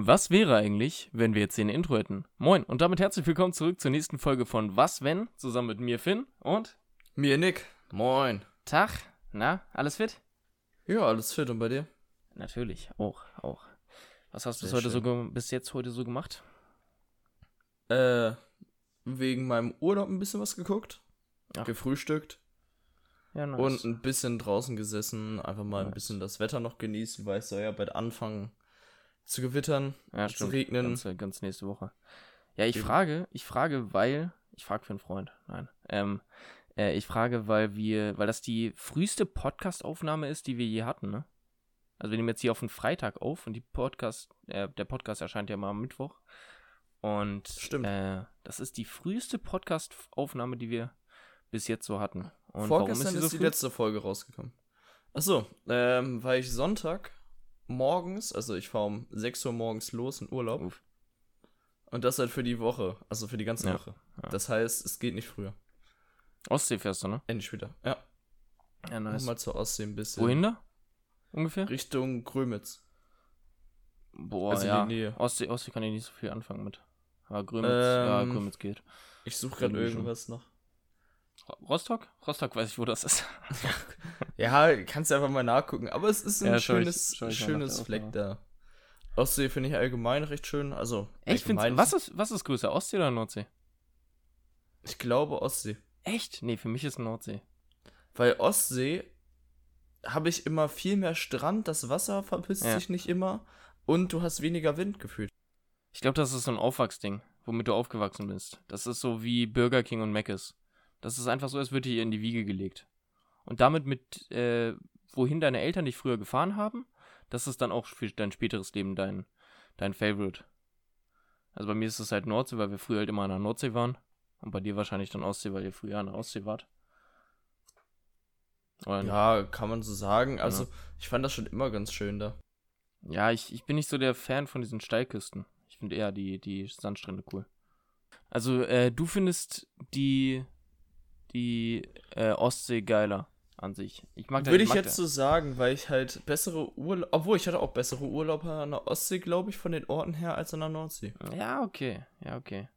Was wäre eigentlich, wenn wir jetzt ein Intro hätten? Moin und damit herzlich willkommen zurück zur nächsten Folge von Was wenn? Zusammen mit mir Finn und Mir Nick. Moin. Tag. Na, alles fit? Ja, alles fit und bei dir? Natürlich, auch, auch. Was hast du heute so schön. bis jetzt heute so gemacht? Äh, wegen meinem Urlaub ein bisschen was geguckt, Ach. gefrühstückt Ja, nice. und ein bisschen draußen gesessen, einfach mal ein Nice. bisschen das Wetter noch genießen, weil es soll ja bald anfangen zu gewittern, ja, zu regnen. Ganz, ganz nächste Woche. Ja, ich Eben. frage, ich frage, weil, ich frage für einen Freund, nein. Ähm, äh, ich frage, weil wir, weil das die früheste Podcast-Aufnahme ist, die wir je hatten, ne? Also wir nehmen jetzt hier auf den Freitag auf und die Podcast, äh, der Podcast erscheint ja mal am Mittwoch. Und Stimmt. Äh, das ist die früheste Podcast-Aufnahme, die wir bis jetzt so hatten. Und Vorgestern sie ist, so die früh? letzte Folge rausgekommen. Achso, ähm, weil ich Sonntag morgens, also ich fahre um 6 Uhr morgens los in Urlaub. Uff. Und das halt für die Woche, also für die ganze Ja, Woche. ja. Das heißt, es geht nicht früher. Ostsee fährst du, ne? Endlich wieder. Ja, Ja, nice. mal zur Ostsee ein bisschen. Wohin da? Ungefähr? Richtung Grömitz. Boah, Also ja. Ostsee, Ostsee kann ich nicht so viel anfangen mit. Aber Grömitz, ja, Ähm, Grömitz geht. Ich suche gerade irgendwas noch. Ro- Rostock? Rostock weiß ich, wo das ist. Ja, kannst du einfach mal nachgucken. Aber es ist ein Ja, schönes, ich schönes Fleck da. Ostsee finde ich allgemein recht schön. Also, Echt? Was, ist, was ist größer, Ostsee oder Nordsee? Ich glaube Ostsee. Echt? Nee, für mich ist Nordsee. Weil Ostsee habe ich immer viel mehr Strand, das Wasser verpisst Ja. sich nicht immer und du hast weniger Wind gefühlt. Ich glaube, das ist so ein Aufwachsding, womit du aufgewachsen bist. Das ist so wie Burger King und Mc's. Das ist einfach so, als würde dir in die Wiege gelegt. Und damit mit, äh, wohin deine Eltern dich früher gefahren haben, das ist dann auch für dein späteres Leben dein, dein Favorite. Also bei mir ist es halt Nordsee, weil wir früher halt immer an der Nordsee waren. Und bei dir wahrscheinlich dann Ostsee, weil ihr früher an der Ostsee wart. Oder Ja, kann man so sagen. Also, ich fand das schon immer ganz schön da. Ja, ich, ich bin nicht so der Fan von diesen Steilküsten. Ich finde eher die, die Sandstrände cool. Also, äh, du findest die, die äh, Ostsee geiler an sich. Ich mag da- Würde ich mag jetzt so sagen, weil ich halt bessere Urlaub, obwohl ich hatte auch bessere Urlaube an der Ostsee, glaube ich, von den Orten her als an der Nordsee. Ja, okay. Ja, okay.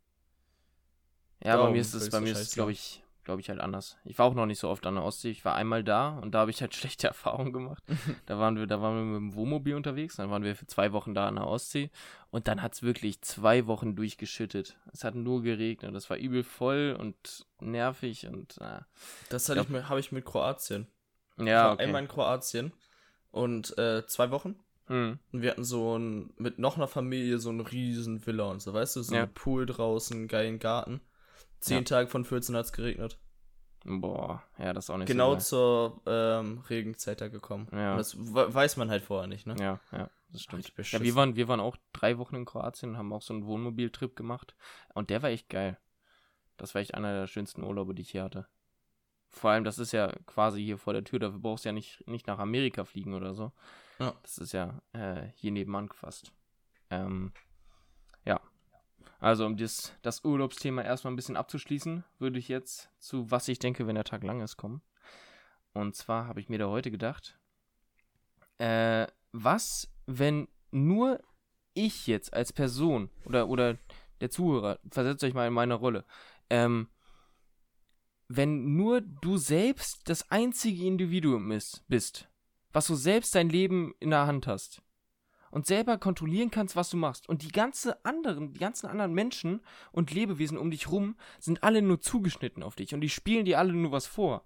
Ja, bei Darum mir ist es, ich bei mir ist es, glaube ich, glaube ich, halt anders. Ich war auch noch nicht so oft an der Ostsee. Ich war einmal da und da habe ich halt schlechte Erfahrungen gemacht. da waren wir, da waren wir mit dem Wohnmobil unterwegs, dann waren wir für zwei Wochen da an der Ostsee und dann hat es wirklich zwei Wochen durchgeschüttet. Es hat nur geregnet. Es war übel voll und nervig und äh, Das hatte ich mit, habe ich mit Kroatien. ich ja, war okay. einmal in Kroatien und äh, zwei Wochen. Hm. Und wir hatten so ein, mit noch einer Familie so eine riesen Villa und so, weißt du, so Ja. ein Pool draußen, geilen Garten. Zehn Ja. Tage von 14 hat es geregnet. Boah, ja, das ist auch nicht genau so zur ähm, Regenzeit da gekommen. Ja. Und das we- weiß man halt vorher nicht, ne? Ja, ja, das stimmt. Richtig Ja, beschissen. wir waren, wir waren auch drei Wochen in Kroatien und haben auch so einen Wohnmobiltrip gemacht. Und der war echt geil. Das war echt einer der schönsten Urlaube, die ich hier hatte. Vor allem, das ist ja quasi hier vor der Tür, dafür brauchst du ja nicht, nicht nach Amerika fliegen oder so. Ja. Das ist ja äh, hier nebenan fast. Ähm, ja. Also, um das, das Urlaubsthema erstmal ein bisschen abzuschließen, würde ich jetzt zu was ich denke, wenn der Tag lang ist, kommen. Und zwar habe ich mir da heute gedacht, äh, was, wenn nur ich jetzt als Person oder, oder der Zuhörer, versetzt euch mal in meine Rolle, ähm, wenn nur du selbst das einzige Individuum ist, bist, was du selbst dein Leben in der Hand hast und selber kontrollieren kannst, was du machst und die ganze anderen, die ganzen anderen Menschen und Lebewesen um dich rum sind alle nur zugeschnitten auf dich und die spielen dir alle nur was vor.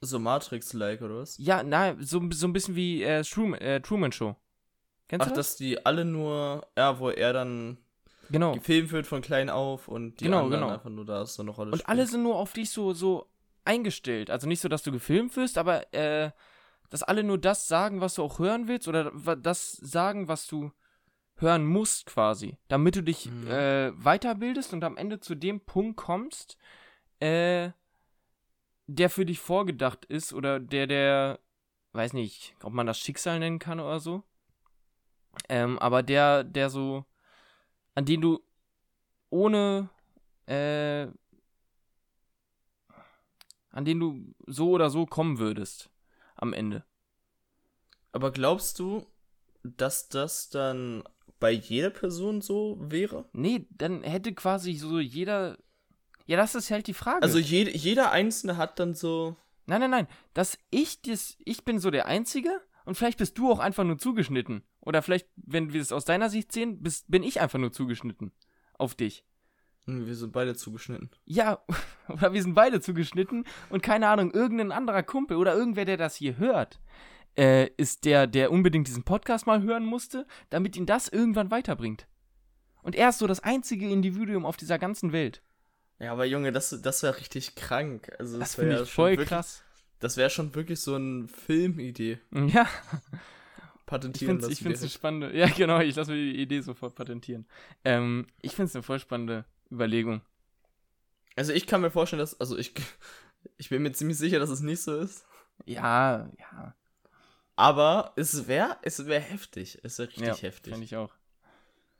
So Matrix-like oder was? Ja, na, so, so ein bisschen wie äh, Truman, äh, Truman Show. Kennst Ach, du das? dass die alle nur, ja, wo er dann Genau. gefilmt wird von klein auf und die Genau, anderen genau. einfach nur da so eine Rolle Und alle sind nur auf dich so, so eingestellt. Also nicht so, dass du gefilmt wirst, aber äh, dass alle nur das sagen, was du auch hören willst oder das sagen, was du hören musst quasi. Damit du dich Mhm. äh, weiterbildest und am Ende zu dem Punkt kommst, äh, der für dich vorgedacht ist oder der, der, weiß nicht, ob man das Schicksal nennen kann oder so. Ähm, aber der, der so, an den du ohne, äh, an den du so oder so kommen würdest am Ende. Aber glaubst du, dass das dann bei jeder Person so wäre? Nee, dann hätte quasi so jeder. Ja, das ist halt die Frage. Also jede, jeder Einzelne hat dann so. Nein, nein, nein. Dass ich das, ich bin so der Einzige und vielleicht bist du auch einfach nur zugeschnitten. Oder vielleicht, wenn wir es aus deiner Sicht sehen, bist, bin ich einfach nur zugeschnitten. Auf dich. Hm, Wir sind beide zugeschnitten. Ja, oder wir sind beide zugeschnitten und keine Ahnung, irgendein anderer Kumpel oder irgendwer, der das hier hört, äh, ist der, der unbedingt diesen Podcast mal hören musste, damit ihn das irgendwann weiterbringt. Und er ist so das einzige Individuum auf dieser ganzen Welt. Ja, aber Junge, das, das wäre richtig krank. Also, Das wär finde ja ich voll wirklich, krass. Das wäre schon wirklich so eine Filmidee. Ja, ich Patentieren finde es ich lassen find's eine spannende. Ja, genau, ich lasse mir die Idee sofort patentieren. Ähm, ich finde es eine voll spannende Überlegung. Also ich kann mir vorstellen, dass. Also ich. Ich bin mir ziemlich sicher, dass es nicht so ist. Ja, ja. Aber es wäre es wär heftig. Es wäre richtig ja, heftig. Finde ich auch.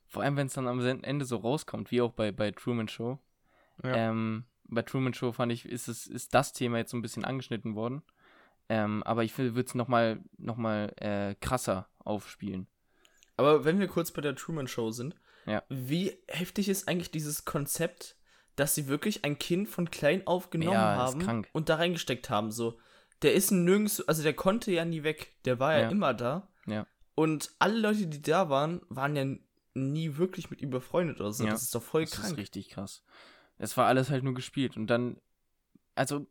Vor allem, wenn es dann am Ende so rauskommt, wie auch bei, bei Truman Show. Ja. Ähm, bei Truman Show fand ich, ist, es, ist das Thema jetzt so ein bisschen angeschnitten worden. Ähm, aber ich würde es nochmal noch mal, äh, krasser aufspielen. Aber wenn wir kurz bei der Truman Show sind, Ja. wie heftig ist eigentlich dieses Konzept, dass sie wirklich ein Kind von klein auf genommen Ja, ist haben und da reingesteckt haben? So, der ist nirgends, also der konnte ja nie weg. Der war ja, Ja. immer da. Ja. Und alle Leute, die da waren, waren ja nie wirklich mit ihm befreundet oder so. Ja, Das ist doch voll Das ist krank. richtig krass. Es war alles halt nur gespielt. Und dann, also,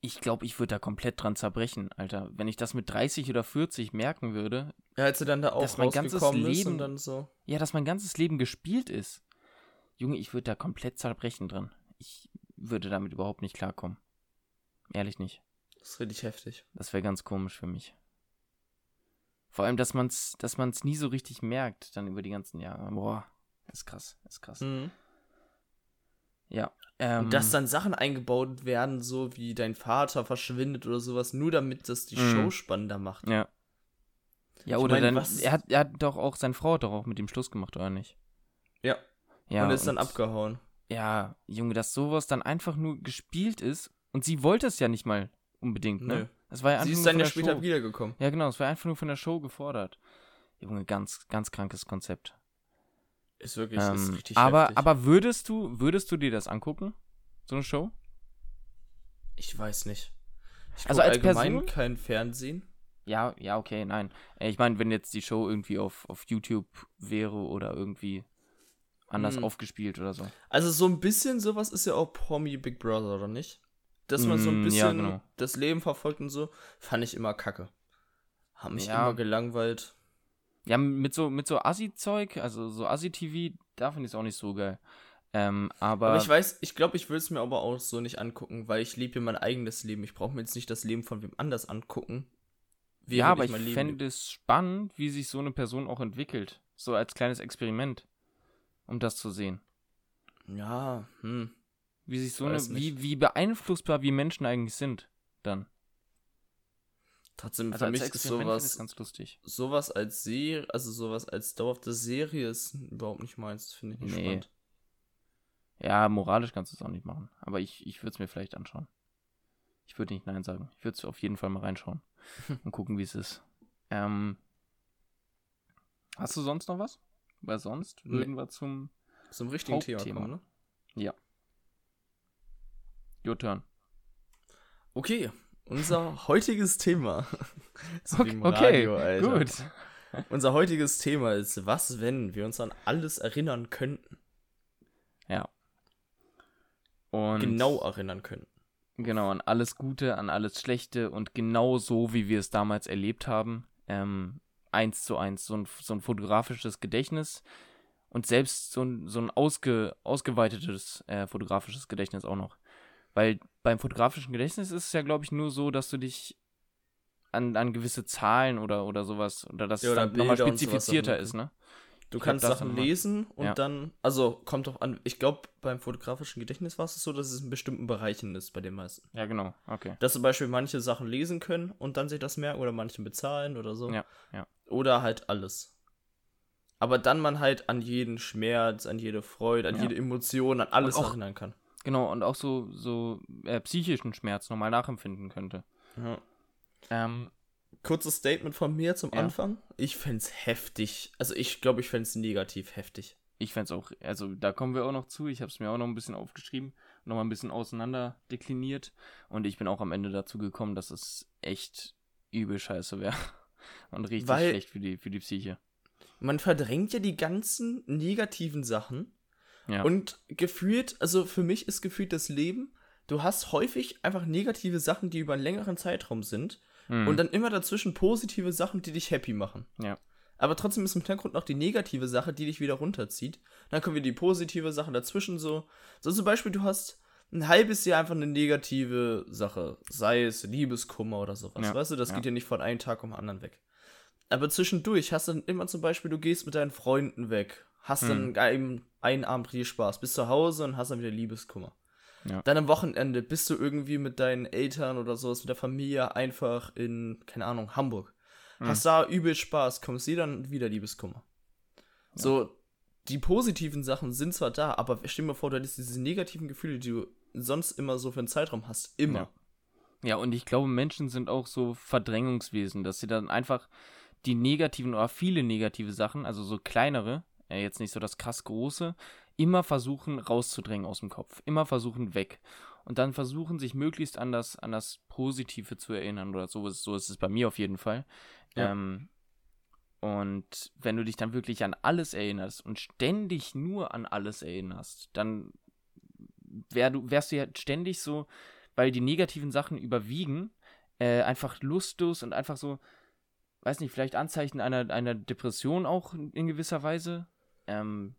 ich glaube, ich würde da komplett dran zerbrechen, Alter. Wenn ich das mit 30 oder 40 merken würde, Ja, als er dann da auch Dass mein ganzes Leben- dann so. ja, dass mein ganzes Leben gespielt ist. Junge, ich würde da komplett zerbrechen dran. Ich würde damit überhaupt nicht klarkommen. Ehrlich nicht. Das ist richtig heftig. Das wäre ganz komisch für mich. Vor allem, dass man's, dass man's nie so richtig merkt, dann über die ganzen Jahre. Boah, ist krass, ist krass. Mhm. Ja. Ähm, Und dass dann Sachen eingebaut werden, so wie dein Vater verschwindet oder sowas, nur damit das die Mhm. Show spannender macht. Ja. Ja, Ich oder dann, was- er hat, er hat doch auch, seine Frau hat doch auch mit ihm Schluss gemacht, oder nicht? Ja. Ja. und ist dann abgehauen. Ja, Junge, dass sowas dann einfach nur gespielt ist und sie wollte es ja nicht mal unbedingt, ne? Nö. Das war ja Sie ist dann ja später Show. wiedergekommen. Ja, genau, es war einfach nur von der Show gefordert. Junge, ganz, ganz krankes Konzept. Ist wirklich ist Ähm, richtig aber, heftig. aber würdest du, würdest du dir das angucken? So eine Show? ich weiß nicht. Ich Also als allgemein Person? kein Fernsehen. Ja, ja, okay, nein. Ich meine, wenn jetzt die Show irgendwie auf, auf YouTube wäre oder irgendwie anders Hm. aufgespielt oder so. Also so ein bisschen sowas ist ja auch Promi Big Brother, oder nicht? Dass man so ein Mm, bisschen ja, genau. das Leben verfolgt und so, fand ich immer kacke. Haben mich Ja. immer gelangweilt. Ja, mit so, mit so Assi-Zeug, also so Assi-TV, da finde ich es auch nicht so geil. Ähm, aber, Aber ich weiß, ich glaube, ich würde es mir aber auch so nicht angucken, weil ich lebe mein eigenes Leben. Ich brauche mir jetzt nicht das Leben von wem anders angucken. ja, aber ich Leben fände es spannend, wie sich so eine Person auch entwickelt. So als kleines Experiment, um das zu sehen. Ja, hm. Wie sich so Ich eine, wie, wie beeinflussbar wir Menschen eigentlich sind, dann. Trotzdem, Also für mich ist sowas, es ganz lustig. sowas als Serie, also sowas als dauerhafte Serie ist überhaupt nicht meins. Finde ich nicht Nee. spannend. Ja, moralisch kannst du es auch nicht machen. Aber ich, ich würde es mir vielleicht anschauen. Ich würde nicht Nein sagen. Ich würde es auf jeden Fall mal reinschauen und gucken, wie es ist. Ähm, hast du sonst noch was? Weil sonst Nee. würden wir zum Zum richtigen Thema kommen, ne? Your Turn. Okay, unser heutiges Thema. Wie Okay, okay Radio, Alter. gut. Unser heutiges Thema ist, was, wenn wir uns an alles erinnern könnten. Ja. Und Genau erinnern könnten. Genau, an alles Gute, an alles Schlechte und genau so, wie wir es damals erlebt haben. Ähm, eins zu eins, so ein, so ein fotografisches Gedächtnis und selbst so ein, so ein ausge, ausgeweitetes äh, fotografisches Gedächtnis auch noch. Weil beim fotografischen Gedächtnis ist es ja, glaube ich, nur so, dass du dich an, an gewisse Zahlen oder, oder sowas, oder dass Ja, es oder dann nochmal spezifizierter ist, ne? Du Ich kannst Sachen lesen und Ja. dann, also kommt doch an, ich glaube, beim fotografischen Gedächtnis war es so, dass es in bestimmten Bereichen ist bei den meisten. Ja, genau, okay. Dass zum Beispiel manche Sachen lesen können und dann sich das merken oder manche bezahlen oder so. Ja, ja. Oder halt alles. Aber dann man halt an jeden Schmerz, an jede Freude, an Ja. jede Emotion, an alles erinnern kann. Genau, und auch so, so äh, psychischen Schmerz nochmal nachempfinden könnte. Ja. Ähm, kurzes Statement von mir zum Ja. Anfang. Ich fänd's heftig. Also ich glaube, ich fänd's negativ heftig. Ich fände es auch, also da kommen wir auch noch zu. Ich habe es mir auch noch ein bisschen aufgeschrieben, noch mal ein bisschen auseinander dekliniert. Und ich bin auch am Ende dazu gekommen, dass es echt übel scheiße wäre. Und richtig Weil- schlecht für die, für die Psyche. Man verdrängt ja die ganzen negativen Sachen Ja. und gefühlt, also für mich ist gefühlt das Leben, du hast häufig einfach negative Sachen, die über einen längeren Zeitraum sind Mhm. und dann immer dazwischen positive Sachen, die dich happy machen. Ja. Aber trotzdem ist im Hintergrund noch die negative Sache, die dich wieder runterzieht. Dann kommen wieder die positive Sache dazwischen so. So zum Beispiel, du hast ein halbes Jahr einfach eine negative Sache. Sei es Liebeskummer oder sowas. Ja, Weißt du, das ja. geht ja nicht von einem Tag um den anderen weg. Aber zwischendurch hast du dann immer zum Beispiel, du gehst mit deinen Freunden weg. Hast Hm. dann einen, einen Abend richtig Spaß. Bist zu Hause und hast dann wieder Liebeskummer. Ja. Dann am Wochenende bist du irgendwie mit deinen Eltern oder sowas, mit der Familie einfach in, keine Ahnung, Hamburg. Hm. Hast da übel Spaß, kommst dir dann wieder Liebeskummer. So, die positiven Sachen sind zwar da, aber stell dir mal vor, du hättest diese negativen Gefühle, die du sonst immer so für einen Zeitraum hast, immer. Ja. Ja, und ich glaube, Menschen sind auch so Verdrängungswesen, dass sie dann einfach die negativen oder viele negative Sachen, also so kleinere, äh, jetzt nicht so das krass große, immer versuchen rauszudrängen aus dem Kopf. Immer versuchen weg. Und dann versuchen, sich möglichst an das, an das Positive zu erinnern oder so. ist- So ist es bei mir auf jeden Fall. Ja. Ähm, und wenn du dich dann wirklich an alles erinnerst und ständig nur an alles erinnerst, dann wär du, wärst du ja ständig so, weil die negativen Sachen überwiegen, äh, einfach lustlos und einfach so, weiß nicht, vielleicht Anzeichen einer, einer Depression auch in gewisser Weise. Ähm,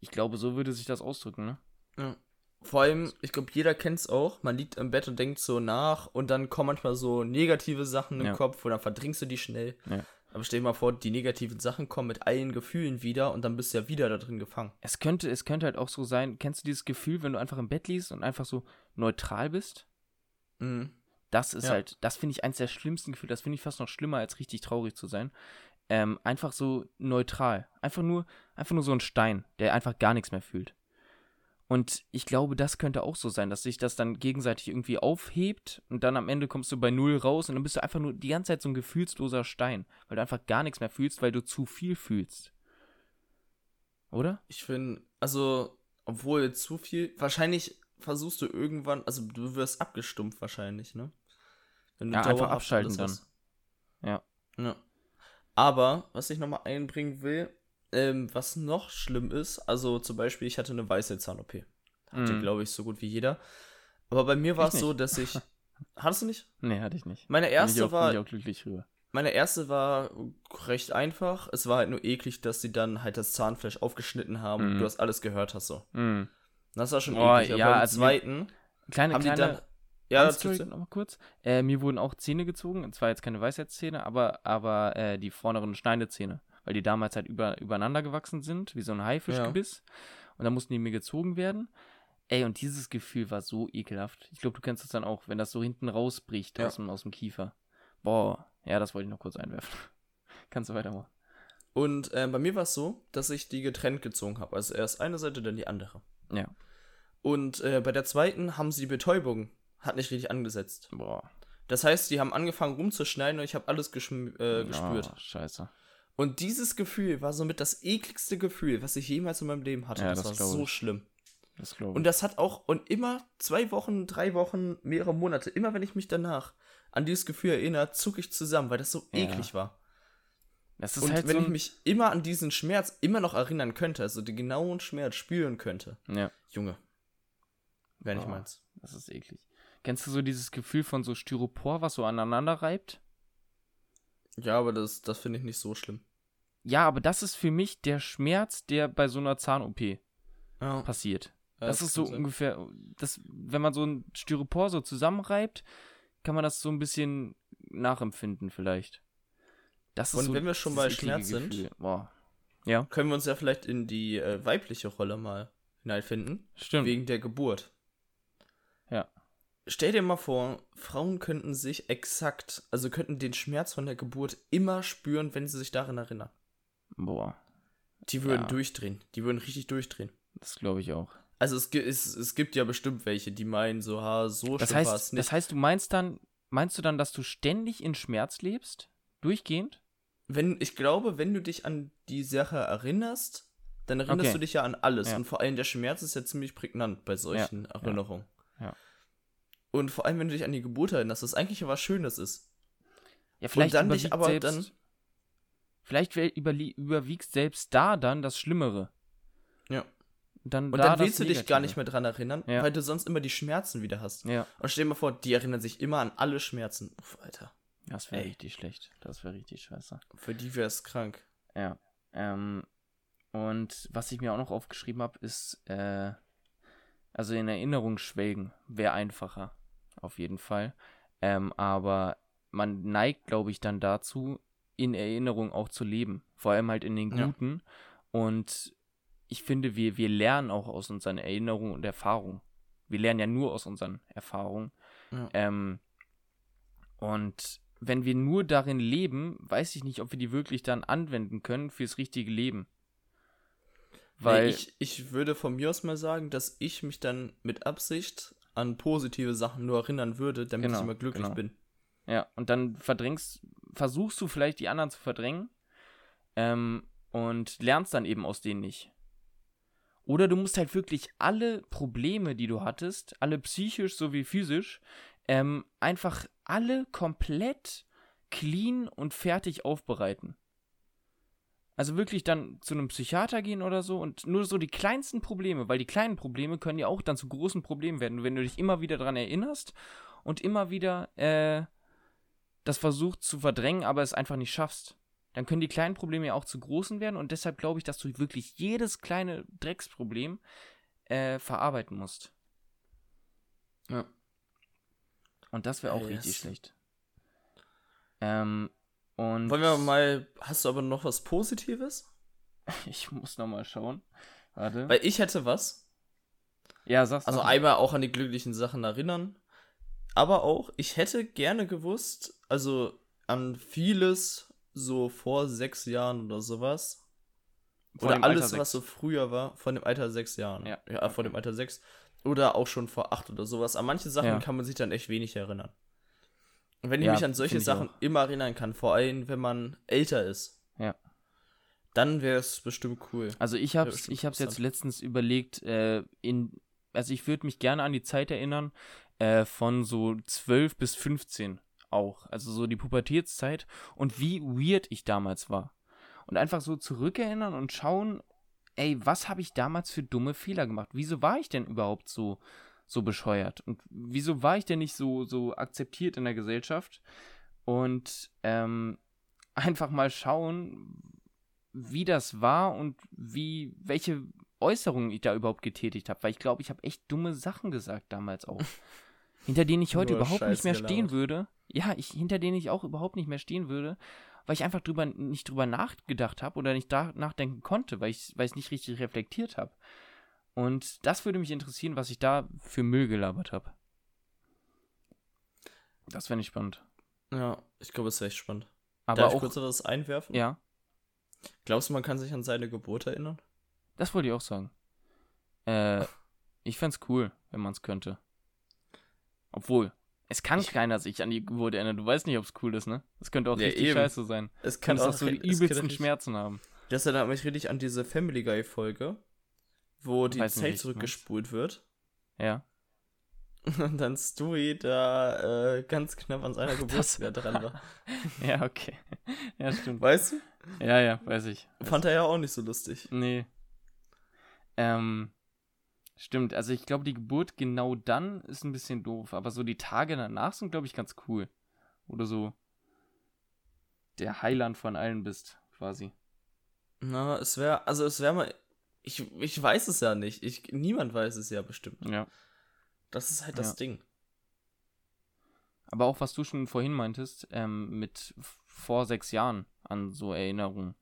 ich glaube, so würde sich das ausdrücken, ne? Ja. Vor allem, ich glaube, jeder kennt es auch. Man liegt im Bett und denkt so nach und dann kommen manchmal so negative Sachen im Ja. Kopf und dann verdrängst du die schnell. Ja. Aber stell dir mal vor, die negativen Sachen kommen mit allen Gefühlen wieder und dann bist du ja wieder da drin gefangen. Es könnte, es könnte halt auch so sein, kennst du dieses Gefühl, wenn du einfach im Bett liegst und einfach so neutral bist? Mhm. Das ist Ja. halt, das finde ich eins der schlimmsten Gefühle. Das finde ich fast noch schlimmer, als richtig traurig zu sein. Ähm, einfach so neutral. Einfach nur, einfach nur so ein Stein, der einfach gar nichts mehr fühlt. Und ich glaube, das könnte auch so sein, dass sich das dann gegenseitig irgendwie aufhebt und dann am Ende kommst du bei Null raus und dann bist du einfach nur die ganze Zeit so ein gefühlsloser Stein, weil du einfach gar nichts mehr fühlst, weil du zu viel fühlst. Oder? Ich finde, also, obwohl zu viel, wahrscheinlich versuchst du irgendwann, also du wirst abgestumpft wahrscheinlich, ne? Wenn du Ja, einfach abschalten dann. hast. Ja. Ja. Aber, was ich nochmal einbringen will, ähm, was noch schlimm ist, also zum Beispiel, ich hatte eine Weisheitszahn-OP. Hatte, Mhm. glaube ich, so gut wie jeder. Aber bei mir war es so, dass ich. Hattest du nicht? Nee, hatte ich nicht. Meine Bin ich erste auch, war. bin ich auch glücklich drüber. Meine erste war recht einfach. Es war halt nur eklig, dass sie dann halt das Zahnfleisch aufgeschnitten haben Mhm. und du hast alles gehört hast so. Mhm. Das war schon Oh, eklig. Aber ja, beim also zweiten Kleine, haben die kleine, dann. Ja, das Story noch mal kurz. Äh, mir wurden auch Zähne gezogen. Und zwar jetzt keine Weisheitszähne, aber, aber äh, die vorderen Schneidezähne. Weil die damals halt über, übereinander gewachsen sind, wie so ein Haifischgebiss. Und dann mussten die mir gezogen werden. Ey, und dieses Gefühl war so ekelhaft. Ich glaube, du kennst das dann auch, wenn das so hinten rausbricht Ja. aus, dem, aus dem Kiefer. Boah, ja, das wollte ich noch kurz einwerfen. Kannst du weitermachen. Und äh, bei mir war es so, dass ich die getrennt gezogen habe. Also erst eine Seite, dann die andere. Ja. Und äh, bei der zweiten haben sie die Betäubung hat nicht richtig angesetzt. Boah. Das heißt, die haben angefangen rumzuschneiden und ich habe alles äh, gespürt. Oh, scheiße. Und dieses Gefühl war somit das ekligste Gefühl, was ich jemals in meinem Leben hatte. Ja, das, das war so ich. schlimm. Das glaube Und das hat auch, und immer zwei Wochen, drei Wochen, mehrere Monate, immer wenn ich mich danach an dieses Gefühl erinnere, zucke ich zusammen, weil das so Ja. eklig war. Das ist Und halt wenn so ich mich immer an diesen Schmerz immer noch erinnern könnte, also den genauen Schmerz spüren könnte, Ja. Junge, wäre nicht Oh. meins. Das ist eklig. Kennst du so dieses Gefühl von so Styropor, was so aneinander reibt? Ja, aber das, das finde ich nicht so schlimm. Ja, aber das ist für mich der Schmerz, der bei so einer Zahn-OP Ja, passiert. ja, das ist so sein. ungefähr, das, wenn man so ein Styropor so zusammenreibt, kann man das so ein bisschen nachempfinden vielleicht. Das ist Und so wenn wir schon bei Schmerz sind-. Ja, Können wir uns ja vielleicht in die äh, weibliche Rolle mal hineinfinden. stimmt. Wegen der Geburt. Stell dir mal vor, Frauen könnten sich exakt, also könnten den Schmerz von der Geburt immer spüren, wenn sie sich daran erinnern. Boah, Die würden Ja. durchdrehen. Die würden richtig durchdrehen. das glaube ich auch. Also es, es, es gibt ja bestimmt welche, die meinen so, ha, so Das war es heißt, nicht. das heißt, du meinst dann, meinst du dann, dass du ständig in Schmerz lebst? Durchgehend? Wenn, ich glaube, wenn du dich an die Sache erinnerst, dann erinnerst Okay. du dich ja an alles. Ja. Und vor allem der Schmerz ist ja ziemlich prägnant bei solchen Ja, Erinnerungen. ja. Und vor allem, wenn du dich an die Geburt erinnerst, was eigentlich ja was Schönes ist. Ja, vielleicht dann dich aber selbst, dann- Vielleicht überwiegt selbst da dann das Schlimmere. Ja. Dann Und da dann das willst du dich gar nicht mehr dran erinnern, Ja. weil du sonst immer die Schmerzen wieder hast. Ja, Und stell dir mal vor, die erinnern sich immer an alle Schmerzen. Uff, Alter. das wäre richtig schlecht. Das wäre richtig scheiße. Für die wäre es krank. Ja. Ähm, und was ich mir auch noch aufgeschrieben habe, ist, äh, also in Erinnerung schwelgen wäre einfacher. Auf jeden Fall. Ähm, aber man neigt, glaube ich, dann dazu, in Erinnerung auch zu leben. Vor allem halt in den Ja. Guten. Und ich finde, wir, wir lernen auch aus unseren Erinnerungen und Erfahrungen. Wir lernen ja nur aus unseren Erfahrungen. Ja. Ähm, und wenn wir nur darin leben, weiß ich nicht, ob wir die wirklich dann anwenden können fürs richtige Leben. Weil, nee, ich, ich würde von mir aus mal sagen, dass ich mich dann mit Absicht an positive Sachen nur erinnern würde, damit Genau, ich immer glücklich genau. bin. ja, und dann verdrängst, versuchst du vielleicht die anderen zu verdrängen ähm, und lernst dann eben aus denen nicht. Oder du musst halt wirklich alle Probleme, die du hattest, alle psychisch sowie physisch, ähm, einfach alle komplett clean und fertig aufbereiten. Also wirklich dann zu einem Psychiater gehen oder so und nur so die kleinsten Probleme, weil die kleinen Probleme können ja auch dann zu großen Problemen werden, wenn du dich immer wieder dran erinnerst und immer wieder äh, das versuchst zu verdrängen, aber es einfach nicht schaffst. Dann können die kleinen Probleme ja auch zu großen werden und deshalb glaube ich, dass du wirklich jedes kleine Drecksproblem äh, verarbeiten musst. Ja. Und das wäre auch Yes. richtig schlecht. Ähm, und Wollen wir mal, hast du aber noch was Positives? ich muss noch mal schauen. Warte. Weil ich hätte was. ja, sagst Also du. einmal auch an die glücklichen Sachen erinnern. Aber auch, ich hätte gerne gewusst, also an vieles so vor sechs Jahren oder sowas. Vor oder Alter alles, was so früher war, von dem Alter sechs Jahren. Ja. ja vor dem Alter sechs. Oder auch schon vor acht oder sowas. An manche Sachen Ja. kann man sich dann echt wenig erinnern. Und wenn ich Ja, mich an solche Sachen auch. immer erinnern kann, vor allem wenn man älter ist, Ja. dann wäre es bestimmt cool. Also ich hab's, bestimmt ich hab's jetzt letztens überlegt, äh, in, also ich würde mich gerne an die Zeit erinnern, äh, von so 12 bis 15 auch. Also so die Pubertätszeit und wie weird ich damals war. Und einfach so zurückerinnern und schauen, ey, was habe ich damals für dumme Fehler gemacht? Wieso war ich denn überhaupt so, so bescheuert? Und wieso war ich denn nicht so, so akzeptiert in der Gesellschaft? Und ähm, einfach mal schauen, wie das war und wie, welche Äußerungen ich da überhaupt getätigt habe. Weil ich glaube, ich habe echt dumme Sachen gesagt damals auch. hinter denen ich heute Nur überhaupt nicht mehr stehen gelabert. würde. Ja, ich, hinter denen ich auch überhaupt nicht mehr stehen würde, weil ich einfach drüber, nicht drüber nachgedacht habe oder nicht nachdenken konnte, weil ich es nicht richtig reflektiert habe. Und das würde mich interessieren, was ich da für Müll gelabert habe. Das fände ich spannend. Ja, ich glaube, es wäre echt spannend. Aber Darf ich auch, kurz etwas einwerfen? ja, Glaubst du, man kann sich an seine Geburt erinnern? das wollte ich auch sagen. Äh, ich fände es cool, wenn man es könnte. Obwohl, es kann Ich- keiner sich an die Geburt erinnern. Du weißt nicht, ob es cool ist, ne? Das könnte auch Ja, richtig eben. scheiße sein. Es Kann auch so die es übelsten Schmerzen haben. Das erinnert mich richtig an diese Family Guy Folge, wo die Weiß nicht, Zeit du zurückgespult wird Ja. und dann Stewie da äh, ganz knapp an seiner Geburt Das- wieder dran war. Ja, okay. Ja, stimmt. Weißt du? Ja, ja, weiß ich. Weiß Fand er ja auch nicht so lustig. Nee. Ähm, stimmt. Also ich glaube, die Geburt genau dann ist ein bisschen doof, aber so die Tage danach sind, glaube ich, ganz cool. Oder so der Heiland von allen bist, quasi. Na, es wäre, also es wäre mal, ich, ich weiß es ja nicht. Ich, niemand weiß es ja bestimmt. Ja. Das ist halt das Ja. Ding. Aber auch was du schon vorhin meintest, ähm, mit vor sechs Jahren an so Erinnerungen.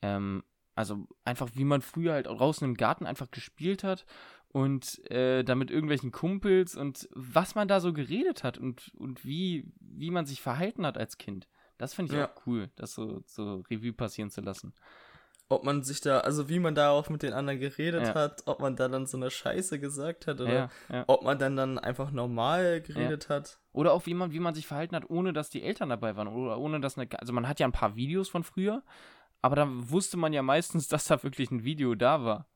Ähm, also einfach, wie man früher halt draußen im Garten einfach gespielt hat und äh, da mit irgendwelchen Kumpels und was man da so geredet hat und, und wie, wie man sich verhalten hat als Kind. Das finde ich Ja. auch cool, das so, so Revue passieren zu lassen. Ob man sich da, also wie man darauf mit den anderen geredet Ja. hat, ob man da dann so eine Scheiße gesagt hat oder Ja, ob man dann dann einfach normal geredet hat. Oder auch wie man, wie man sich verhalten hat, ohne dass die Eltern dabei waren. Oder ohne dass eine. Also man hat ja ein paar Videos von früher, aber da wusste man ja meistens, dass da wirklich ein Video da war.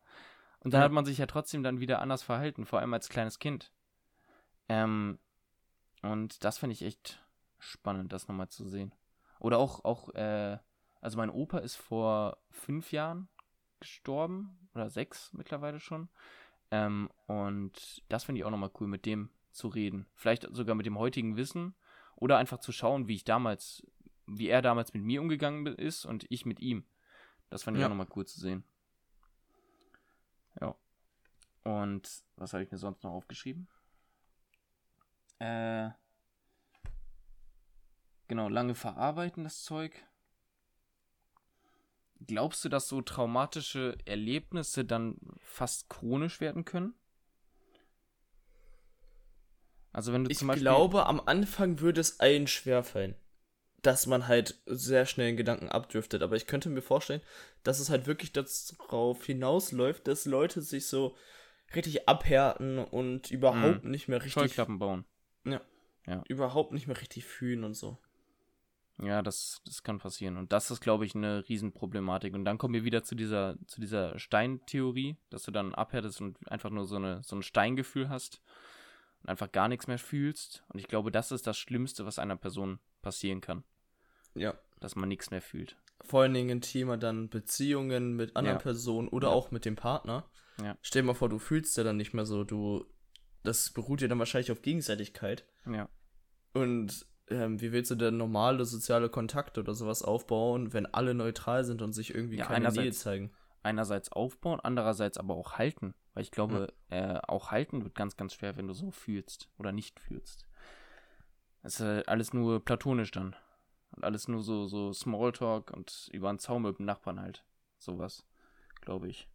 Und dann hat man sich ja trotzdem dann wieder anders verhalten, vor allem als kleines Kind. Ähm, und das finde ich echt spannend, das nochmal zu sehen. Oder auch, auch, äh, also mein Opa ist vor fünf Jahren gestorben, oder sechs mittlerweile schon. Ähm, und das finde ich auch nochmal cool, mit dem zu reden. Vielleicht sogar mit dem heutigen Wissen. Oder einfach zu schauen, wie ich damals, wie er damals mit mir umgegangen ist und ich mit ihm. Das fand ich Ja. auch nochmal cool zu sehen. Ja. Und was habe ich mir sonst noch aufgeschrieben? Äh. Genau, lange verarbeiten das Zeug. Glaubst du, dass so traumatische Erlebnisse dann fast chronisch werden können? Also wenn du Ich zum Beispiel glaube, am Anfang würde es allen schwerfallen, dass man halt sehr schnell in Gedanken abdriftet. Aber ich könnte mir vorstellen, dass es halt wirklich darauf hinausläuft, dass Leute sich so richtig abhärten und überhaupt nicht mehr richtig, Scheuklappen bauen. überhaupt nicht mehr richtig fühlen und so. Ja, das, das kann passieren. Und das ist, glaube ich, eine Riesenproblematik. Und dann kommen wir wieder zu dieser, zu dieser Steintheorie, dass du dann abhärtest und einfach nur so, eine, so ein Steingefühl hast und einfach gar nichts mehr fühlst. Und ich glaube, das ist das Schlimmste, was einer Person passieren kann, Ja. dass man nichts mehr fühlt. Vor allen Dingen ein Thema dann Beziehungen mit anderen Ja. Personen oder Ja. auch mit dem Partner. Ja. Stell dir mal vor, du fühlst ja dann nicht mehr so, du. Das beruht ja dann wahrscheinlich auf Gegenseitigkeit. Ja. Und ähm, wie willst du denn normale soziale Kontakte oder sowas aufbauen, wenn alle neutral sind und sich irgendwie Ja, keine Nähe zeigen? Einerseits aufbauen, andererseits aber auch halten. Weil ich glaube, äh, auch halten wird ganz, ganz schwer, wenn du so fühlst oder nicht fühlst. Das ist äh, alles nur platonisch dann. Und alles nur so, so Smalltalk und über einen Zaun mit dem Nachbarn halt. Sowas, glaube ich.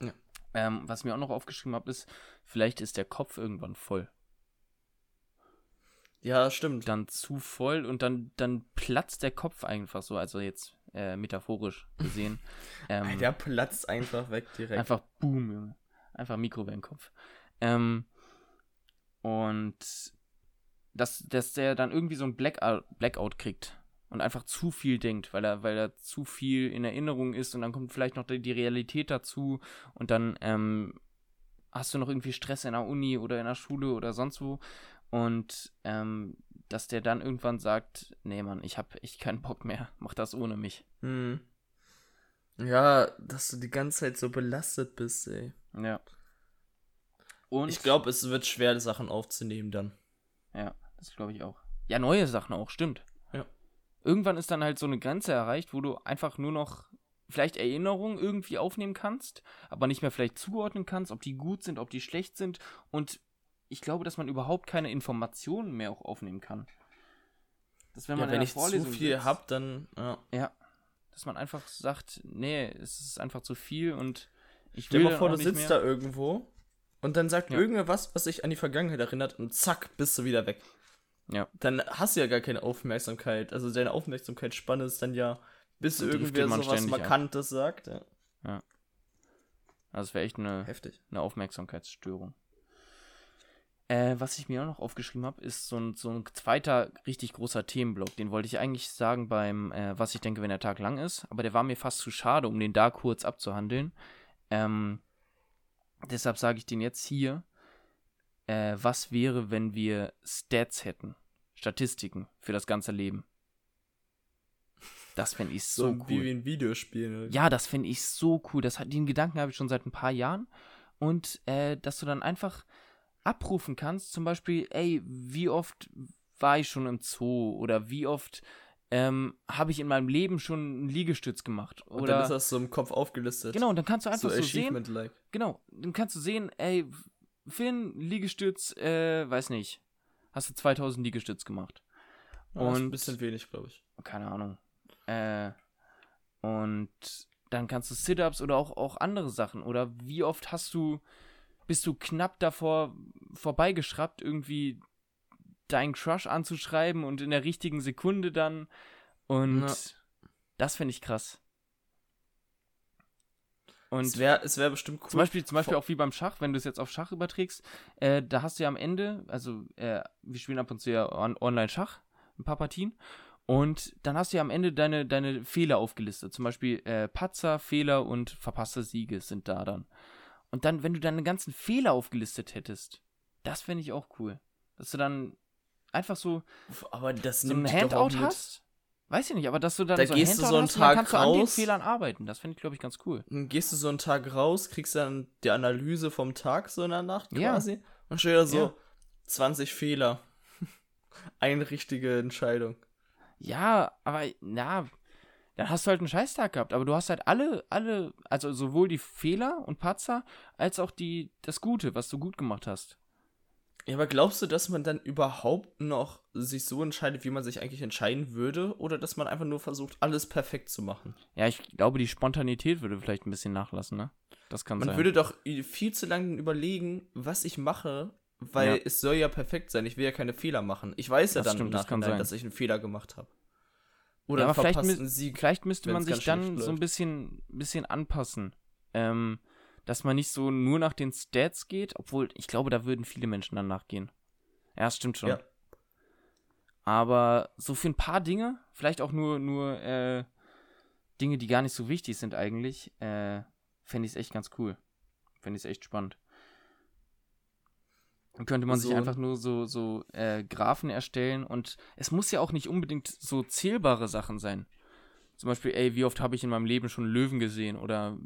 Ja. Ähm, was mir auch noch aufgeschrieben habe, ist, vielleicht ist der Kopf irgendwann voll. Ja, stimmt. Dann zu voll und dann, dann platzt der Kopf einfach so, also jetzt äh, metaphorisch gesehen. ähm, Der platzt einfach weg direkt. Einfach boom, Junge. Einfach Mikrowellenkopf. Ähm, und dass, dass der dann irgendwie so ein Blackout, Blackout kriegt und einfach zu viel denkt, weil er, weil er zu viel in Erinnerung ist und dann kommt vielleicht noch die, die Realität dazu und dann ähm, hast du noch irgendwie Stress in der Uni oder in der Schule oder sonst wo und ähm, dass der dann irgendwann sagt, nee Mann, ich hab echt keinen Bock mehr, mach das ohne mich. Hm. Ja, dass du die ganze Zeit so belastet bist, ey. Ja. Und Ich glaube, es wird schwer, Sachen aufzunehmen dann. Ja, das glaube ich auch. Ja, neue Sachen auch, stimmt. Ja. Irgendwann ist dann halt so eine Grenze erreicht, wo du einfach nur noch vielleicht Erinnerungen irgendwie aufnehmen kannst, aber nicht mehr vielleicht zuordnen kannst, ob die gut sind, ob die schlecht sind. Und ich glaube, dass man überhaupt keine Informationen mehr auch aufnehmen kann. Dass wenn ja, man wenn in der ich zu Vorlesung viel sitzt, hab, dann. Ja. Ja. Dass man einfach sagt, nee, es ist einfach zu viel und ich Stell mal vor, du sitzt mehr. da irgendwo und dann sagt Ja. irgendwer was, was sich an die Vergangenheit erinnert und zack, bist du wieder weg. Ja. Dann hast du ja gar keine Aufmerksamkeit. Also deine Aufmerksamkeitsspanne ist dann ja, bis Und irgendwer sowas ständig ab. Markantes sagt. Ja. Also es wäre echt eine, Heftig. eine Aufmerksamkeitsstörung. Äh, was ich mir auch noch aufgeschrieben habe, ist so ein, so ein zweiter richtig großer Themenblock. Den wollte ich eigentlich sagen beim, äh, was ich denke, wenn der Tag lang ist, aber der war mir fast zu schade, um den da kurz abzuhandeln. Ähm, deshalb sage ich den jetzt hier. Äh, was wäre, wenn wir Stats hätten? Statistiken für das ganze Leben. Das fände ich so, So, cool. wie ein Videospiel. Ne? Ja, das finde ich so cool. Das den Gedanken habe ich schon seit ein paar Jahren. Und äh, dass du dann einfach abrufen kannst, zum Beispiel, ey, wie oft war ich schon im Zoo oder wie oft ähm, habe ich in meinem Leben schon einen Liegestütz gemacht. Und Oder dann ist das so im Kopf aufgelistet. genau, und dann kannst du einfach so so, sehen, Achievement-like. genau, dann kannst du sehen, ey, Finn, Liegestütz, äh, weiß nicht, hast du 2000 Liegestütz gemacht. Ja, ist ein Und- bisschen wenig, glaube ich. keine Ahnung. Äh, und dann kannst du Sit-Ups oder auch, auch andere Sachen. Oder wie oft hast du, bist du knapp davor vorbeigeschraubt, irgendwie deinen Crush anzuschreiben und in der richtigen Sekunde dann. Und Ja. das finde ich krass. Und es wäre wär bestimmt cool. zum Beispiel, zum Beispiel auch wie beim Schach, wenn du es jetzt auf Schach überträgst, äh, da hast du ja am Ende, also äh, wir spielen ab und zu ja on online Schach, ein paar Partien, und dann hast du ja am Ende deine, deine Fehler aufgelistet. Zum Beispiel äh, Patzer, Fehler und verpasste Siege sind da dann. Und dann, wenn du deine ganzen Fehler aufgelistet hättest, das fände ich auch cool. Dass du dann einfach so, aber das so ein Handout hast. Weiß ich nicht, aber dass du dann Da so gehst du Handout so einen hast Tag kannst du an den raus. Fehlern arbeiten. Das finde ich, glaube ich, ganz cool. Dann gehst du so einen Tag raus, kriegst dann die Analyse vom Tag so in der Nacht Ja. quasi und steht da so Ja. 20 Fehler. Eine richtige Entscheidung. Ja, aber na, dann hast du halt einen Scheißtag gehabt. Aber du hast halt alle, alle, also sowohl die Fehler und Patzer, als auch die, das Gute, was du gut gemacht hast. Ja, aber glaubst du, dass man dann überhaupt noch sich so entscheidet, wie man sich eigentlich entscheiden würde? Oder dass man einfach nur versucht, alles perfekt zu machen? Ja, ich glaube, die Spontanität würde vielleicht ein bisschen nachlassen, ne? Das kann Man sein. würde doch viel zu lange überlegen, was ich mache, weil Ja. es soll ja perfekt sein. Ich will ja keine Fehler machen. Ich weiß ja Das dann stimmt, im das Nachhinein, sein. dass ich einen Fehler gemacht habe. Ja, Oder aber einen vielleicht, mü- Sieg. vielleicht müsste man sich dann so ein bisschen, bisschen anpassen. Ähm, dass man nicht so nur nach den Stats geht, obwohl ich glaube, da würden viele Menschen dann nachgehen. Ja, das stimmt schon. Ja. Aber so für ein paar Dinge, vielleicht auch nur, nur äh, Dinge, die gar nicht so wichtig sind eigentlich, äh, fände ich es echt ganz cool. Fände ich es echt spannend. Dann könnte man sich So- einfach nur so, so äh, Graphen erstellen und es muss ja auch nicht unbedingt so zählbare Sachen sein. Zum Beispiel, ey, wie oft habe ich in meinem Leben schon Löwen gesehen oder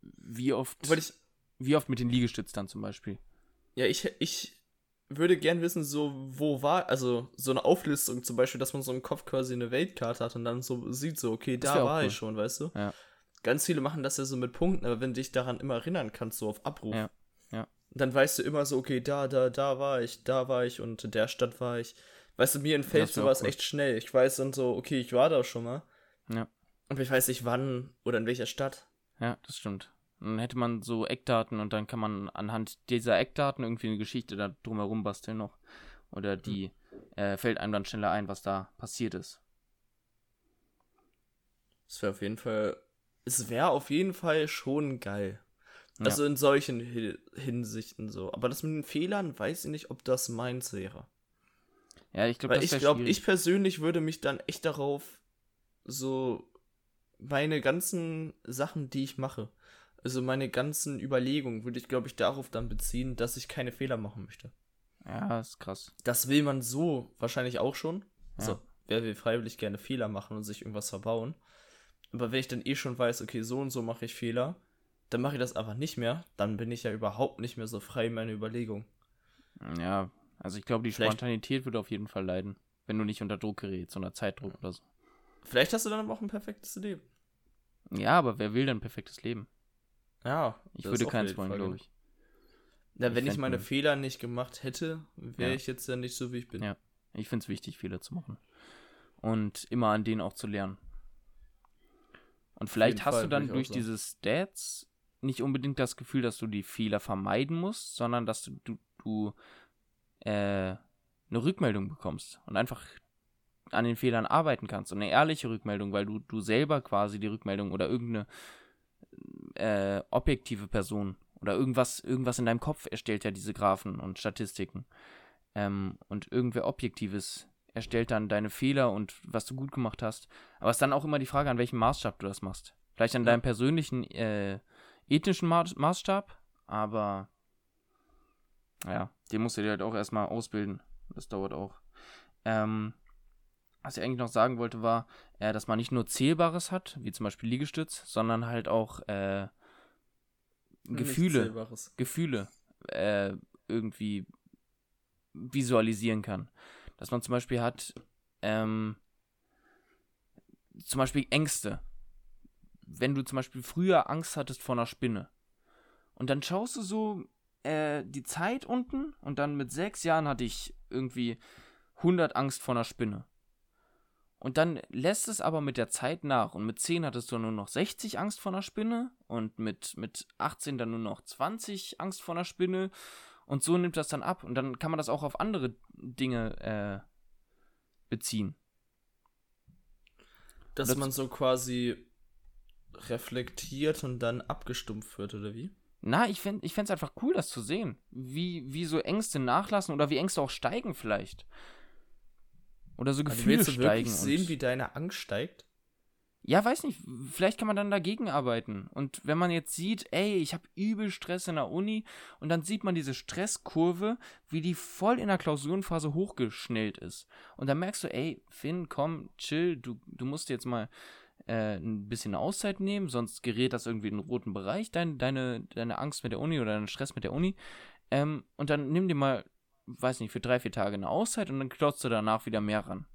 wie oft, ich, wie oft mit den Liegestütz dann zum Beispiel. ja, ich, ich würde gern wissen, so, wo war, also so eine Auflistung zum Beispiel, dass man so im Kopf quasi eine Weltkarte hat und dann so sieht, so, okay, Das da war cool. ich schon, weißt du? Ja. Ganz viele machen das ja so mit Punkten, aber wenn du dich daran immer erinnern kannst, so auf Abruf, ja. Dann weißt du immer so, okay, da, da, da war ich, da war ich und in der Stadt war ich. Weißt du, mir entfällt sowas echt schnell. Ich weiß dann so, okay, ich war da schon mal. Ja. Aber ich weiß nicht wann oder in welcher Stadt. Ja, das stimmt. Dann hätte man so Eckdaten und dann kann man anhand dieser Eckdaten irgendwie eine Geschichte da drumherum basteln noch. Oder die äh, fällt einem dann schneller ein, was da passiert ist. Es wäre auf jeden Fall, es wäre auf jeden Fall schon geil. Ja. Also in solchen Hi- Hinsichten so. Aber das mit den Fehlern, weiß ich nicht, ob das meins wäre. Ja, ich glaube, ich glaube, ich persönlich würde mich dann echt darauf so meine ganzen Sachen, die ich mache, also meine ganzen Überlegungen, würde ich, glaube ich, darauf dann beziehen, dass ich keine Fehler machen möchte. Ja, ist krass. Das will man so wahrscheinlich auch schon. Ja. So, wer will freiwillig gerne Fehler machen und sich irgendwas verbauen? Aber wenn ich dann eh schon weiß, okay, so und so mache ich Fehler, dann mache ich das einfach nicht mehr, dann bin ich ja überhaupt nicht mehr so frei in meiner Überlegung. Ja, also ich glaube, die Vielleicht- Spontanität würde auf jeden Fall leiden, wenn du nicht unter Druck gerätst, unter Zeitdruck oder so. Vielleicht hast du dann aber auch ein perfektes Leben. Ja, aber wer will denn ein perfektes Leben? Ja, Ich das würde keins wollen, glaube ich. Ja, Ich wenn ich fänd meine Fehler nicht gemacht hätte, wäre Ja. ich jetzt ja nicht so, wie ich bin. Ja. Ich finde es wichtig, Fehler zu machen. Und immer an denen auch zu lernen. Und vielleicht hast Fall, du dann ich durch diese Stats nicht unbedingt das Gefühl, dass du die Fehler vermeiden musst, sondern dass du, du, du äh, eine Rückmeldung bekommst und einfach an den Fehlern arbeiten kannst. Und eine ehrliche Rückmeldung, weil du, du selber quasi die Rückmeldung oder irgendeine äh, objektive Person oder irgendwas, irgendwas in deinem Kopf erstellt ja diese Graphen und Statistiken. Ähm, und irgendwer Objektives erstellt dann deine Fehler und was du gut gemacht hast. Aber es ist dann auch immer die Frage, an welchem Maßstab du das machst. Vielleicht an Ja. deinem persönlichen äh, ethnischen Ma Maßstab, aber ja, den musst du dir halt auch erstmal ausbilden. Das dauert auch. Ähm, was ich eigentlich noch sagen wollte, war, äh, dass man nicht nur Zählbares hat, wie zum Beispiel Liegestütz, sondern halt auch äh, Gefühle. Gefühle äh, irgendwie visualisieren kann. Dass man zum Beispiel hat, ähm, zum Beispiel Ängste. Wenn du zum Beispiel früher Angst hattest vor einer Spinne und dann schaust du so äh, die Zeit unten und dann mit sechs Jahren hatte ich irgendwie 100 Angst vor einer Spinne. Und dann lässt es aber mit der Zeit nach. Und mit 10 hattest du nur noch 60 Angst vor einer Spinne. Und mit, mit 18 dann nur noch 20 Angst vor einer Spinne. Und so nimmt das dann ab. Und dann kann man das auch auf andere Dinge äh, beziehen. Dass Das- man so quasi reflektiert und dann abgestumpft wird, oder wie? Na, ich fände es einfach cool, das zu sehen. Wie, wie so Ängste nachlassen oder wie Ängste auch steigen vielleicht. Oder so Also Gefühle willst du steigen. wirklich sehen, wie deine Angst steigt? Ja, weiß nicht, vielleicht kann man dann dagegen arbeiten. Und wenn man jetzt sieht, ey, ich habe übel Stress in der Uni und dann sieht man diese Stresskurve, wie die voll in der Klausurenphase hochgeschnellt ist. Und dann merkst du, ey, Finn, komm, chill, du, du musst jetzt mal äh, ein bisschen Auszeit nehmen, sonst gerät das irgendwie in den roten Bereich, dein, deine, deine Angst mit der Uni oder dein Stress mit der Uni. Ähm, und dann nimm dir mal, weiß nicht, für drei, vier Tage eine Auszeit und dann klotzt du danach wieder mehr ran.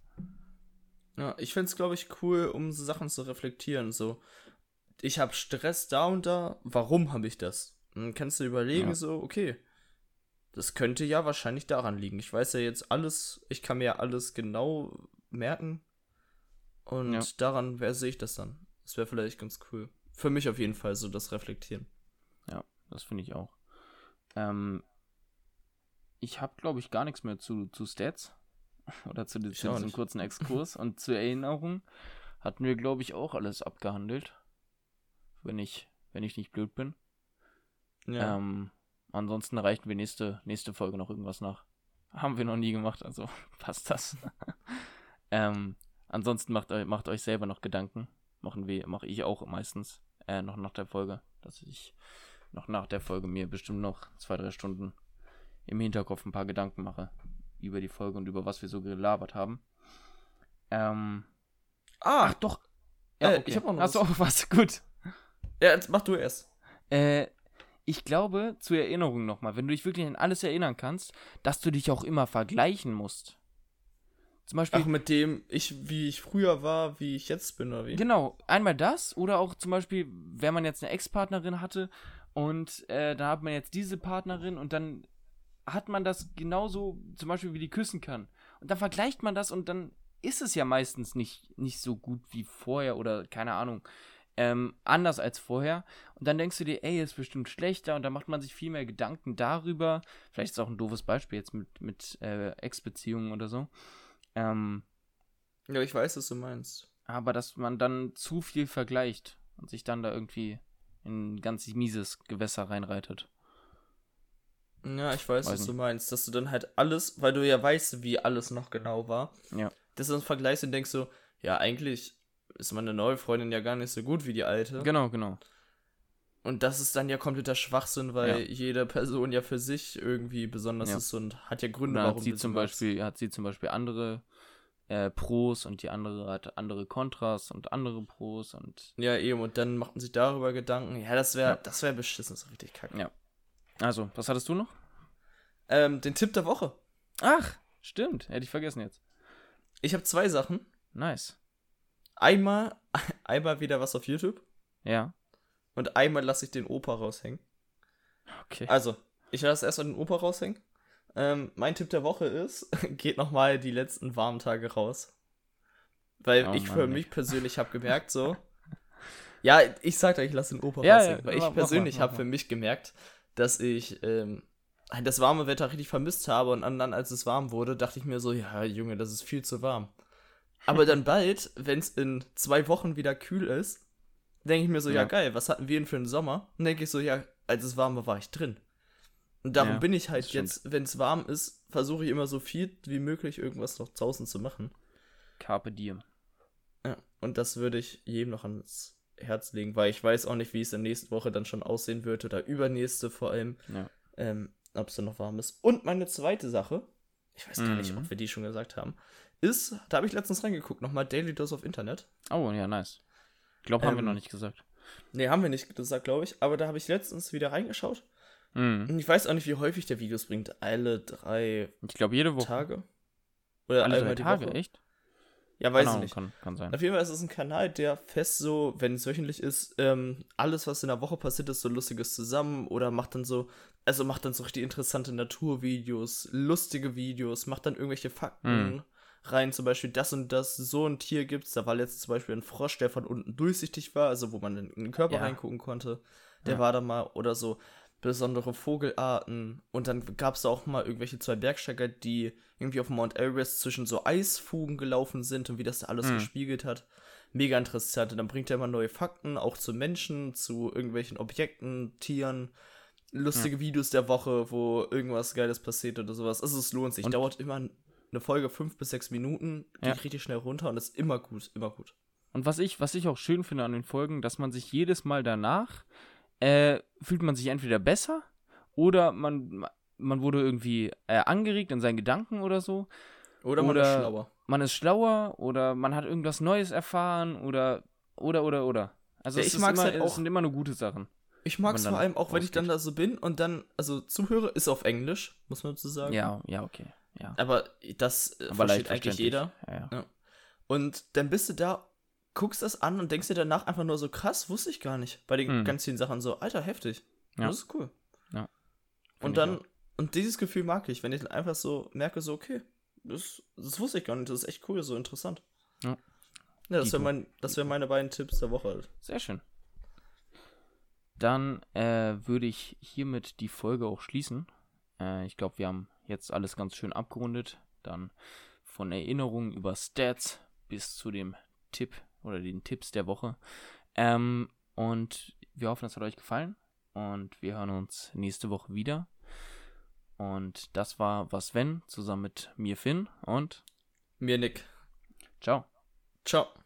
Ja, ich find's, glaube ich, cool, um so Sachen zu reflektieren. So, ich habe Stress da und da, warum habe ich das? Dann kannst du überlegen, Ja. so, okay, das könnte ja wahrscheinlich daran liegen. Ich weiß ja jetzt alles, ich kann mir ja alles genau merken. Und Ja. daran, wer sehe ich das dann? Das wäre vielleicht ganz cool. Für mich auf jeden Fall so das Reflektieren. Ja, das finde ich auch. Ähm, ich habe, glaube ich, gar nichts mehr zu, zu Stats oder zu, diesem kurzen Exkurs und zur Erinnerung hatten wir, glaube ich, auch alles abgehandelt. Wenn ich, wenn ich nicht blöd bin. Ja. Ähm, ansonsten reichen wir nächste, nächste Folge noch irgendwas nach. Haben wir noch nie gemacht, also passt das. ähm, ansonsten macht, macht euch selber noch Gedanken. Machen wir, mache ich auch meistens. Äh, noch nach der Folge. Dass ich noch nach der Folge mir bestimmt noch zwei, drei Stunden im Hinterkopf ein paar Gedanken mache. Über die Folge und über was wir so gelabert haben. Ähm, ah, ach doch. äh, ich hab auch noch Hast du was. auch was? Gut. ja, jetzt mach du erst. Äh, ich glaube, zur Erinnerung nochmal, wenn du dich wirklich an alles erinnern kannst, dass du dich auch immer vergleichen musst. Zum Beispiel, Ach, mit dem, ich, wie ich früher war, wie ich jetzt bin, oder wie? genau, einmal das oder auch zum Beispiel, wenn man jetzt eine Ex-Partnerin hatte und äh, da hat man jetzt diese Partnerin und dann hat man das genauso, zum Beispiel wie die küssen kann. Und dann vergleicht man das und dann ist es ja meistens nicht, nicht so gut wie vorher oder keine Ahnung. Ähm, anders als vorher. Und dann denkst du dir, ey, ist bestimmt schlechter und dann macht man sich viel mehr Gedanken darüber. Vielleicht ist auch ein doofes Beispiel jetzt mit, mit äh, Ex-Beziehungen oder so. Ähm, Ja, ich weiß, was du meinst. aber dass man dann zu viel vergleicht und sich dann da irgendwie in ein ganz mieses Gewässer reinreitet. Ja, ich weiß, Weiß was nicht. du meinst. Dass du dann halt alles, weil du ja weißt, wie alles noch genau war, Ja. dass du dann vergleichst und denkst so, ja, eigentlich ist meine neue Freundin ja gar nicht so gut wie die alte. Genau, genau. Und das ist dann ja kompletter Schwachsinn, weil Ja. jede Person ja für sich irgendwie besonders Ja. ist und hat ja Gründe, hat warum sie zum. Beispiel, hat sie zum Beispiel andere äh, Pros und die andere hat andere Kontras und andere Pros und Ja, eben, und dann macht man sich darüber Gedanken. Ja, das wäre Ja. das wäre beschissen, so richtig kacke. Ja. also, was hattest du noch? Ähm, den Tipp der Woche. Ach, stimmt, hätte ich vergessen jetzt. Ich habe zwei Sachen. Nice. Einmal, einmal wieder was auf YouTube Ja, und einmal lasse ich den Opa raushängen. okay. Also, ich lasse erstmal den Opa raushängen. Ähm, mein Tipp der Woche ist, geht nochmal die letzten warmen Tage raus. Weil Oh ich Mann, für mich persönlich habe gemerkt, so. Ja, ich sag euch, ich lasse den Opa Ja, raushängen. ja, weil ich persönlich habe für mich gemerkt, dass ich ähm, das warme Wetter richtig vermisst habe und dann, als es warm wurde, dachte ich mir so, ja, Junge, das ist viel zu warm. Aber dann bald, wenn es in zwei Wochen wieder kühl ist, denke ich mir so, ja. Ja. geil, was hatten wir denn für einen Sommer? Und denke ich so, ja, als es warm war, war ich drin. Und darum Ja, bin ich halt jetzt, wenn es warm ist, versuche ich immer so viel wie möglich irgendwas noch draußen zu machen. Carpe diem. Ja, und das würde ich jedem noch ans Herz legen, weil ich weiß auch nicht, wie es in der nächsten Woche dann schon aussehen wird oder übernächste vor allem, Ja. ähm, ob es dann noch warm ist. Und meine zweite Sache, ich weiß gar nicht, Mhm. ob wir die schon gesagt haben, ist, da habe ich letztens reingeguckt, nochmal Daily Dose of Internet. Oh, ja, nice. Ich glaube, haben wir Ähm, noch nicht gesagt. Ne, haben wir nicht gesagt, glaube ich, aber da habe ich letztens wieder reingeschaut. Mhm. Und ich weiß auch nicht, wie häufig der Videos bringt. Alle drei Ich glaube, jede Woche. Tage? Oder Alle drei Tage, Woche? echt? Ja, weiß ich nicht. Kann, kann sein. Auf jeden Fall ist es ein Kanal, der fest so, wenn es wöchentlich ist, ähm, alles, was in der Woche passiert ist, so lustiges zusammen oder macht dann so, also macht dann so richtig interessante Naturvideos, lustige Videos, macht dann irgendwelche Fakten Mhm. Rein, zum Beispiel das und das, so ein Tier gibt's. Da war letztens zum Beispiel ein Frosch, der von unten durchsichtig war, also wo man in den Körper Ja. reingucken konnte. Der Ja. war da mal oder so besondere Vogelarten und dann gab es auch mal irgendwelche zwei Bergsteiger, die irgendwie auf Mount Everest zwischen so Eisfugen gelaufen sind und wie das da alles Mhm. gespiegelt hat. mega interessant. Und dann bringt er immer neue Fakten, auch zu Menschen, zu irgendwelchen Objekten, Tieren, lustige Videos der Woche, wo irgendwas Geiles passiert oder sowas. Also es lohnt sich. Und- Dauert immer eine Folge fünf bis sechs Minuten, geht Ja. richtig schnell runter und ist immer gut, immer gut. Und was ich, was ich auch schön finde an den Folgen, dass man sich jedes Mal danach äh, fühlt man sich entweder besser oder man, man wurde irgendwie äh, angeregt in seinen Gedanken oder so. Oder man Oder- ist schlauer. Man ist schlauer oder man hat irgendwas Neues erfahren oder oder oder oder. Also Ja, es, ich immer, halt es auch- sind immer nur gute Sachen. Ich mag es vor allem auch, wenn ich dann da so bin und dann, also zuhöre, ist auf Englisch, muss man dazu sagen. Ja, ja, okay. Ja. Aber das äh, Aber versteht eigentlich jeder. Ja, ja. Und dann bist du da, guckst das an und denkst dir danach einfach nur so, krass, wusste ich gar nicht. Bei den Mhm. ganz vielen Sachen so, alter, heftig. Ja. Das ist cool. Find Und dann, und dieses Gefühl mag ich, wenn ich dann einfach so merke, so, okay, das, das wusste ich gar nicht, das ist echt cool, so interessant. Ja. Ja, das wären mein, wär meine beiden Tipps der Woche halt. Sehr schön. Dann äh, würde ich hiermit die Folge auch schließen. Äh, ich glaube, wir haben jetzt alles ganz schön abgerundet. Dann von Erinnerungen über Stats bis zu dem Tipp oder den Tipps der Woche. Ähm, und wir hoffen, es hat euch gefallen. Und wir hören uns nächste Woche wieder. Und das war Was Wenn, zusammen mit mir Finn und Mir Nick. ciao. Ciao.